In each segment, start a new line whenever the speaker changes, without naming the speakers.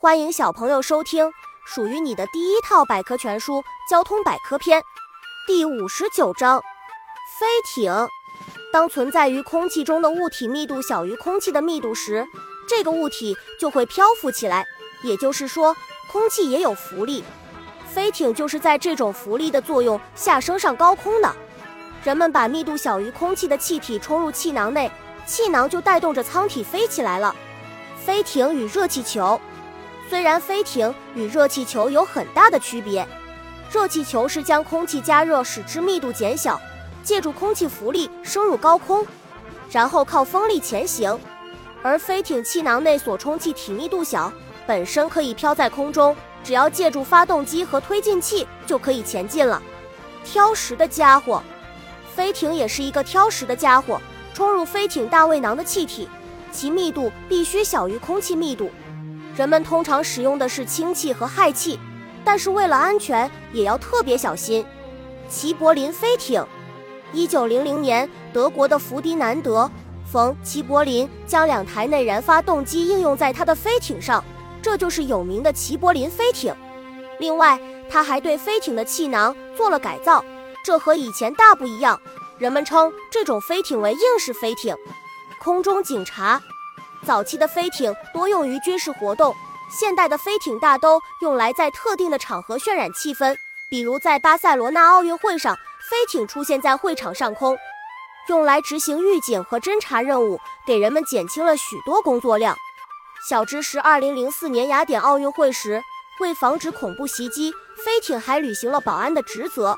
欢迎小朋友收听属于你的第一套百科全书《交通百科篇》第五十九章：飞艇。当存在于空气中的物体密度小于空气的密度时，这个物体就会漂浮起来。也就是说，空气也有浮力，飞艇就是在这种浮力的作用下升上高空的。人们把密度小于空气的气体冲入气囊内，气囊就带动着舱体飞起来了。飞艇与热气球。虽然飞艇与热气球有很大的区别，热气球是将空气加热使之密度减小，借助空气浮力升入高空，然后靠风力前行；而飞艇气囊内所充气体密度小，本身可以飘在空中，只要借助发动机和推进器就可以前进了。挑食的家伙，飞艇也是一个挑食的家伙。冲入飞艇大胃囊的气体，其密度必须小于空气密度。人们通常使用的是氢气和氦气，但是为了安全也要特别小心。齐柏林飞艇，一九零零年，德国的弗迪南德·冯·齐柏林将两台内燃发动机应用在他的飞艇上，这就是有名的齐柏林飞艇。另外，他还对飞艇的气囊做了改造，这和以前大不一样。人们称这种飞艇为硬式飞艇。空中警察。早期的飞艇多用于军事活动，现代的飞艇大都用来在特定的场合渲染气氛，比如在巴塞罗那奥运会上，飞艇出现在会场上空，用来执行预警和侦察任务，给人们减轻了许多工作量。小知识：二零零四年雅典奥运会时，为防止恐怖袭击，飞艇还履行了保安的职责。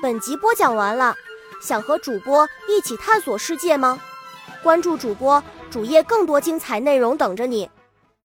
本集播讲完了，想和主播一起探索世界吗？关注主播。主页更多精彩内容等着你。